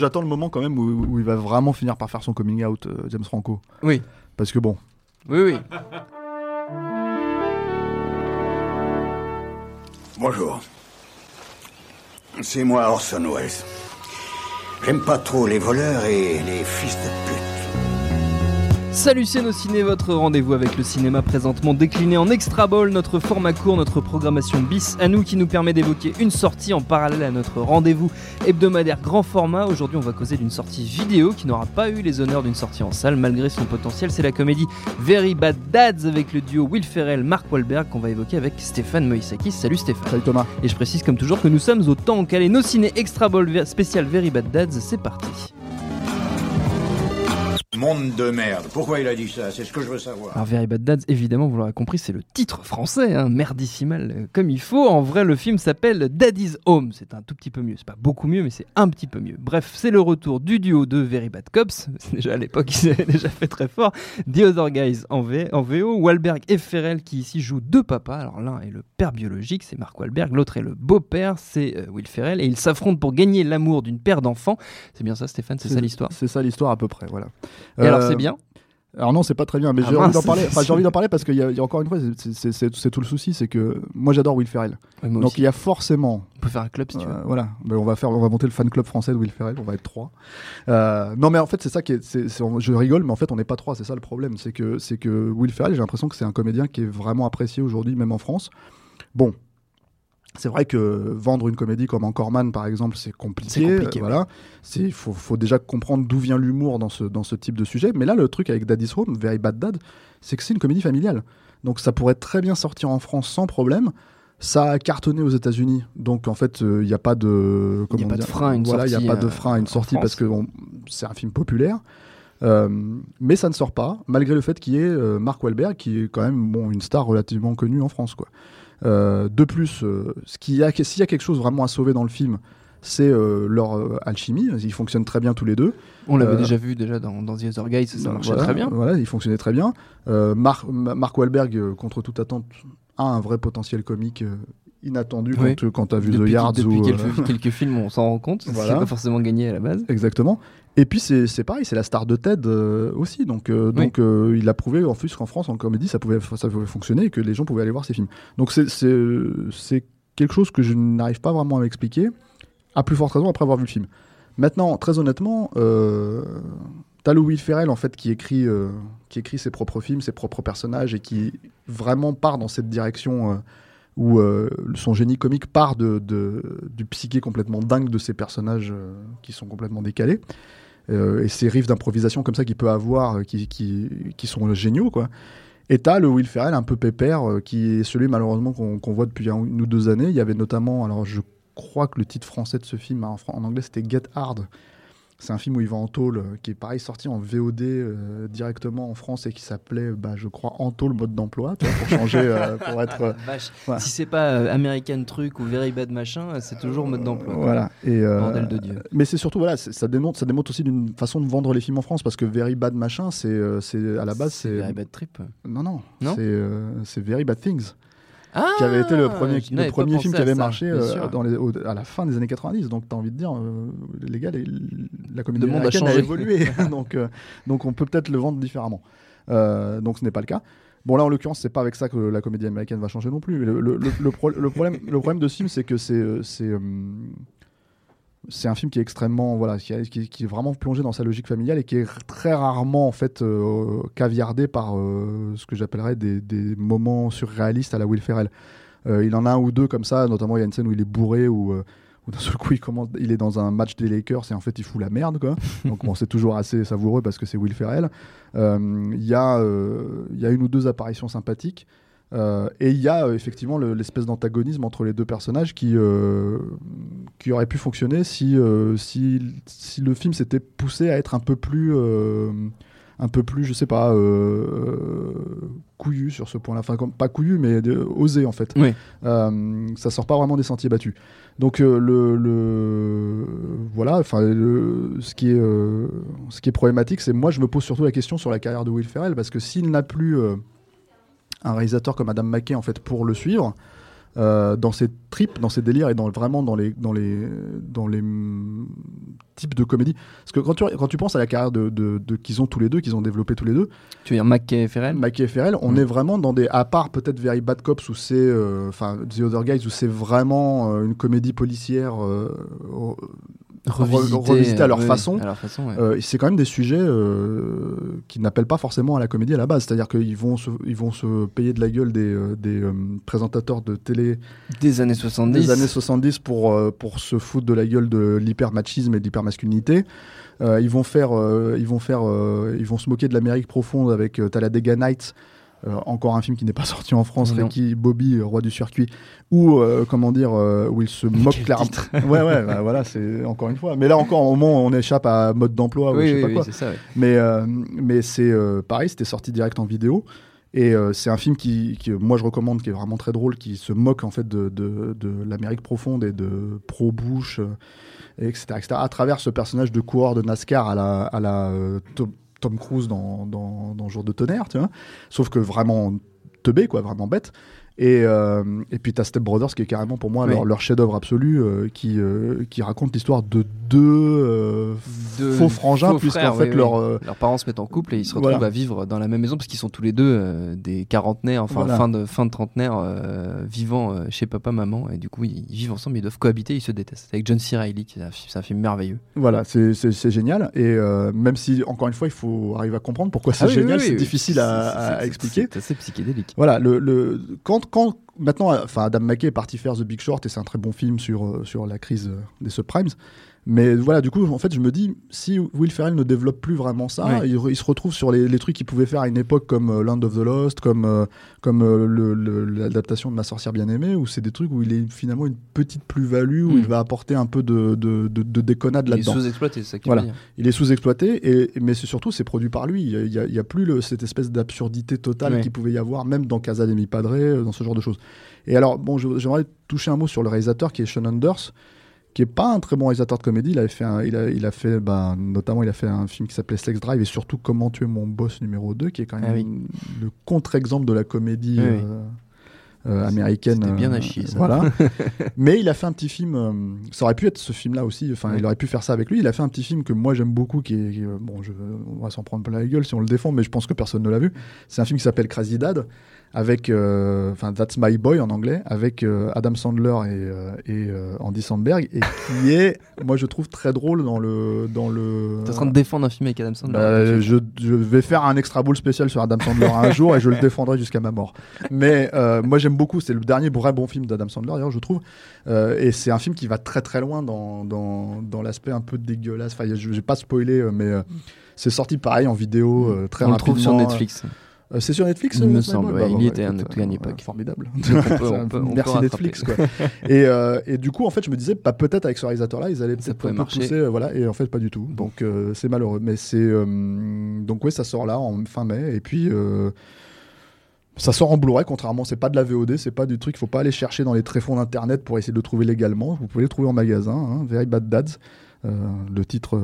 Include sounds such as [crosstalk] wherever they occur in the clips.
J'attends le moment quand même où, où il va vraiment finir par faire son coming out, euh, James Franco. Oui, Parce que bon, oui, oui. Bonjour. C'est moi Orson Welles. J'aime pas trop les voleurs et les fils de pute. Salut ciné, votre rendez-vous avec le cinéma présentement décliné en extra ball, notre format court, notre programmation bis à nous qui nous permet d'évoquer une sortie en parallèle à notre rendez-vous hebdomadaire grand format. Aujourd'hui on va causer d'une sortie vidéo qui n'aura pas eu les honneurs d'une sortie en salle malgré son potentiel. C'est la comédie Very Bad Dads avec le duo Will Ferrell, Mark Wahlberg qu'on va évoquer avec Stéphane Moïsakis. Salut Stéphane. salut Thomas. Et je précise comme toujours que nous sommes au temps calé. Nos ciné extra ball spécial Very Bad Dads, c'est parti. Monde de merde. Pourquoi il a dit ça? C'est ce que je veux savoir. Alors Very Bad Dads, évidemment, vous l'aurez compris, c'est le titre français, hein, merdissimal euh, comme il faut. En vrai, le film s'appelle Daddy's Home. C'est un tout petit peu mieux, c'est pas beaucoup mieux, mais c'est un petit peu mieux. Bref, c'est le retour du duo de Very Bad Cops. [laughs] C'est déjà à l'époque, ils avaient déjà fait très fort. The Other Guys en, V- en VO. Wahlberg et Ferrell qui ici jouent deux papas. Alors l'un est le père biologique, c'est Mark Wahlberg. L'autre est le beau-père, c'est euh, Will Ferrell. Et ils s'affrontent pour gagner l'amour d'une paire d'enfants. C'est bien ça, Stéphane, c'est ça l'histoire? C'est ça l'histoire à peu près, voilà. Et alors Euh, c'est bien Alors non, c'est pas très bien, mais Ah j'ai envie d'en parler. Enfin, j'ai envie d'en parler parce qu'il y, a- il y a encore une fois, c'est- tout le souci, c'est que moi j'adore Will Ferrell. Ouais, Donc aussi. il y a forcément, on peut faire un club si tu veux. euh, voilà, Ben, on va faire, on va monter le fan club français de Will Ferrell, on va être trois. Euh, non mais en fait c'est ça qui est, je rigole, mais en fait on n'est pas trois, c'est ça le problème, c'est que c'est que Will Ferrell, j'ai l'impression que c'est un comédien qui est vraiment apprécié aujourd'hui, même en France. Bon. C'est vrai que vendre une comédie comme Encore Man, par exemple, c'est compliqué. Euh, voilà. Il faut, faut déjà comprendre d'où vient l'humour dans ce, dans ce type de sujet. Mais là, le truc avec Daddy's Home, Very Bad Dad, c'est que c'est une comédie familiale. Donc ça pourrait très bien sortir en France sans problème. Ça a cartonné aux États-Unis, donc en fait, il n'y a pas de, Il a pas de frein à une voilà, il y a sortie, pas de euh, frein à une sortie France. parce que c'est un film populaire. Euh, mais ça ne sort pas, malgré le fait qu'il y ait euh, Mark Wahlberg, qui est quand même bon, une star relativement connue en France. Quoi. Euh, de plus, euh, y a, s'il y a quelque chose vraiment à sauver dans le film, c'est euh, leur euh, alchimie. Ils fonctionnent très bien tous les deux. On l'avait Euh, déjà vu déjà dans, dans The Other Guys, ça Donc, marchait voilà, très bien. Voilà, ils fonctionnaient très bien. Mar- Ma- Mark Wahlberg, contre toute attente, a un vrai potentiel comique inattendu Oui. quand, quand tu as vu depuis The Yards. depuis ou, euh, quelques, [laughs] quelques films, on s'en rend compte. Voilà. C'est pas forcément gagné à la base. Exactement. Et puis c'est pareil, c'est la star de Ted euh, aussi. Donc, euh, Oui. donc euh, il a prouvé en plus qu'en France, en comédie, ça pouvait, ça pouvait fonctionner et que les gens pouvaient aller voir ses films. Donc c'est- quelque chose que je n'arrive pas vraiment à m'expliquer, à plus forte raison après avoir vu le film. Maintenant, très honnêtement, t'as Will Ferrell en fait qui écrit, qui écrit ses propres films, ses propres personnages et qui vraiment part dans cette direction. Où euh, son génie comique part de, du psyché complètement dingue de ces personnages euh, qui sont complètement décalés. Euh, et ces riffs d'improvisation comme ça qu'il peut avoir, qui, qui, qui sont géniaux, quoi. Et t'as le Will Ferrell un peu pépère, qui est celui malheureusement qu'on voit depuis un- une ou deux années. Il y avait notamment, alors je crois que le titre français de ce film, en, fran- en anglais c'était Get Hard. C'est un film où il va en tôle, euh, qui est pareil sorti en VOD euh, directement en France et qui s'appelait, bah, je crois, En tôle mode d'emploi, pour changer, euh, [laughs] pour être. euh. Si c'est pas American Truc ou Very Bad Machin, c'est toujours mode d'emploi. Voilà. Et, Bordel de Dieu. Mais c'est surtout, voilà, ça démontre, ça démontre aussi d'une façon de vendre les films en France parce que Very Bad Machin, c'est, c'est à la base, c'est. Very Bad Trip. Non, non, Non? C'est Very Bad Things, Ah qui avait été le premier, le film qui avait marché euh, sûr. dans les, au- à la fin des années 90. Donc, tu as envie de dire, euh, les gars, les- la comédie Le monde a changé. évolué. [laughs] [laughs] donc, euh, donc, on peut peut-être le vendre différemment. Donc, ce n'est pas le cas. Bon, là, en l'occurrence, c'est pas avec ça que la comédie américaine va changer non plus. Le, le- le- le pro- le problème, le problème de ce film, c'est que c'est. C'est un film qui est extrêmement voilà qui, est- qui- qui est vraiment plongé dans sa logique familiale et qui est très rarement en fait euh, caviardé par euh, ce que j'appellerais des, des moments surréalistes à la Will Ferrell. Euh, il en a un ou deux comme ça, notamment il y a une scène où il est bourré ou où d'un seul coup il commence, il est dans un match des Lakers et en fait il fout la merde quoi. [laughs] Donc bon c'est toujours assez savoureux parce que c'est Will Ferrell. Il y a il y a une ou deux apparitions sympathiques. Euh, et il y a euh, effectivement le- l'espèce d'antagonisme entre les deux personnages qui, euh, qui aurait pu fonctionner si, si, si le film s'était poussé à être un peu plus, un peu plus, je sais pas, couillu sur ce point-là. Enfin, comme- pas couillu, mais osé en fait. Oui. Ça sort pas vraiment des sentiers battus. Donc le, le- voilà, enfin le- ce qui est ce qui est problématique, c'est moi je me pose surtout la question sur la carrière de Will Ferrell parce que s'il n'a plus un réalisateur comme Adam McKay en fait pour le suivre euh, dans ses tripes, dans ses délires et dans vraiment dans les dans les dans les mm, types de comédie. Parce que quand tu quand tu penses à la carrière de, de- de- qu'ils ont tous les deux, qu'ils ont développé tous les deux, Tu veux dire McKay et Ferrell? McKay et Ferrell, on Mm. est vraiment dans des. À part peut-être Very Bad Cops où c'est. euh, Enfin, The Other Guys où c'est vraiment euh, une comédie policière. Euh, re- Revisité, revisité à leur oui, façon. À leur façon, ouais. euh, c'est quand même des sujets euh, qui n'appellent pas forcément à la comédie à la base. C'est-à-dire qu'ils vont se, ils vont se payer de la gueule des, euh, des euh, présentateurs de télé Des années 70. des années 70 pour, euh, pour se foutre de la gueule de l'hypermachisme et de l'hypermasculinité. Euh, ils vont faire, euh, ils vont faire, euh, ils vont se moquer de l'Amérique profonde avec euh, Talladega Nights, euh, encore un film qui n'est pas [laughs] sorti en France, Non. Ricky Bobby, euh, roi du circuit, ou euh, comment dire, euh, où il se [laughs] moque clairement. [laughs] ouais, ouais, bah, voilà, c'est encore une fois. Mais là encore, au moment on échappe à mode d'emploi ou oui, je sais oui, pas oui, quoi. c'est ça. ouais. Mais, euh, mais c'est euh, pareil, c'était sorti direct en vidéo. Et euh, c'est un film qui, qui, moi, je recommande, qui est vraiment très drôle, qui se moque en fait de, de, de l'Amérique profonde et de pro-Bush, euh, et etc., etc., à travers ce personnage de coureur de NASCAR à la, à la euh, Tom, Cruise dans, dans, dans Jour de tonnerre, tu vois. Sauf que vraiment teubé, quoi, vraiment bête. Et, euh, et puis t'as Step Brothers qui est carrément pour moi Oui. leur, leur chef-d'œuvre absolu, euh, qui, euh, qui raconte l'histoire de deux euh, faux frangins, puisqu'en fait oui, leur Leurs parents se mettent en couple et ils se retrouvent Voilà. à vivre dans la même maison parce qu'ils sont tous les deux euh, des quarantenaires, enfin Voilà. fin de fin de trentenaire, euh, vivant euh, chez papa maman et du coup ils, ils vivent ensemble, ils doivent cohabiter, ils se détestent. C'est avec John C. Reilly, un, c'est un film merveilleux. Voilà, c'est- génial. Et euh, même si, encore une fois, il faut arriver à comprendre pourquoi c'est Ah génial, oui, c'est oui, difficile à, expliquer. C'est assez psychédélique. Voilà, le, le, quand, quand maintenant, enfin, Adam McKay est parti faire The Big Short et c'est un très bon film sur, euh, sur la crise euh, des subprimes. Mais voilà, du coup, en fait, je me dis, si Will Ferrell ne développe plus vraiment ça, il, se retrouve sur les, les trucs qu'il pouvait faire à une époque comme euh, Land of the Lost, comme, euh, comme euh, l'adaptation de Ma sorcière bien-aimée, où c'est des trucs où il est finalement une petite plus-value, où Mm. il va apporter un peu de, de, de, de déconnade Il est là-dedans. sous-exploité, c'est ça Voilà. dire. Il est sous-exploité, et, mais surtout c'est produit par lui. Il y a- plus le- cette espèce d'absurdité totale Ouais. qu'il pouvait y avoir, même dans Casa de Mi Padre, euh, dans ce genre de choses. Et alors, bon, j'aimerais toucher un mot sur le réalisateur qui est Sean Anders, qui est pas un très bon réalisateur de comédie. Il, avait fait un- il, a, il a fait, ben, notamment, il a fait un film qui s'appelait Sex Drive et surtout Comment tuer mon boss numéro 2, qui est quand même Ah oui. le contre-exemple de la comédie. Oui, euh, euh, américaine. C'était bien euh, à chier, ça. Voilà. [laughs] Mais il a fait un petit film. euh, ça aurait pu être ce film-là aussi. Enfin, il aurait pu faire ça avec lui. Il a fait un petit film que moi j'aime beaucoup, qui est qui est, euh, bon, je, on va s'en prendre plein la gueule si on le défend, mais je pense que personne ne l'a vu. C'est un film qui s'appelle Crazy Dad, avec, euh, enfin, That's My Boy en anglais, avec euh, Adam Sandler et, euh, et Andy Samberg, et qui [laughs] est, moi je trouve très drôle dans le, dans le. T'es en train de défendre un film avec Adam Sandler. Bah, je, je vais faire un extra ball spécial sur Adam Sandler un jour et je le [laughs] défendrai jusqu'à ma mort. Mais moi j'aime beaucoup, c'est le dernier vrai bon film d'Adam Sandler d'ailleurs je trouve. Et c'est un film qui va très très loin dans, dans, dans l'aspect un peu dégueulasse. Enfin, je vais pas spoiler, mais c'est sorti pareil en vidéo très On le rapidement. trouve sur Netflix. Euh, c'est sur Netflix Il me semble, ouais, bah, il y bah, était à écoute, notre- à une époque. Formidable. on [laughs] peut- on peut- on Merci peut Netflix. Quoi. [laughs] et, euh, et du coup, en fait, je me disais, bah, peut-être avec ce réalisateur-là, ils allaient peut-être pouvait un peu marcher. pousser, euh, voilà, et en fait, pas du tout. Donc, euh, c'est malheureux. Mais c'est. donc, ouais, ça sort là, en fin mai. Et puis. ça sort en Blu-ray, contrairement, c'est pas de la VOD, c'est pas du truc, faut pas aller chercher dans les tréfonds d'internet pour essayer de le trouver légalement. Vous pouvez le trouver en magasin, hein, Very Bad Dads. Le titre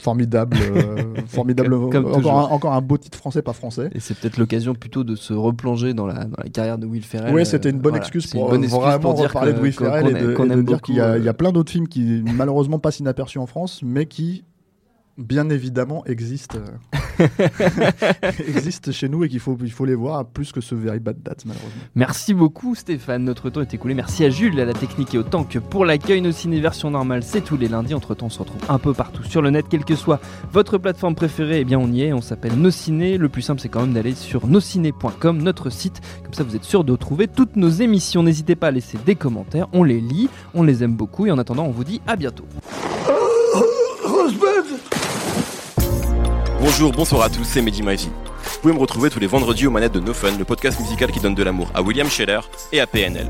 formidable, euh, [laughs] formidable. Comme- comme encore, un, encore un beau titre français, pas français. Et c'est peut-être l'occasion plutôt de se replonger dans la, dans la carrière de Will Ferrell. Oui, c'était une bonne Euh, excuse pour bonne excuse vraiment pour dire reparler que- de Will Ferrell et de, et dire qu'il y, y a euh, plein d'autres films qui malheureusement passent inaperçus en France, mais qui bien évidemment existent, euh, [laughs] [laughs] existent chez nous et qu'il faut, il faut les voir plus que ce Very Bad Dads malheureusement. Merci beaucoup Stéphane, notre temps est écoulé. Merci à Jules, à la technique et autant que pour l'accueil. Nos ciné version normale, c'est tous les lundis. Entre temps, on se retrouve un peu partout sur le net, quelle que soit votre plateforme préférée. Eh bien, on y est. On s'appelle Nos Ciné. Le plus simple, c'est quand même d'aller sur nosciné.com, notre site. Comme ça, vous êtes sûr de retrouver toutes nos émissions. N'hésitez pas à laisser des commentaires. On les lit, on les aime beaucoup. Et en attendant, on vous dit à bientôt. Bonjour, bonsoir à tous, c'est Mehdi. Vous pouvez me retrouver tous les vendredis aux manettes de No Fun, le podcast musical qui donne de l'amour à William Scheller et à PNL.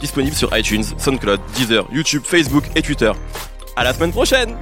Disponible sur iTunes, SoundCloud, Deezer, YouTube, Facebook et Twitter. À la semaine prochaine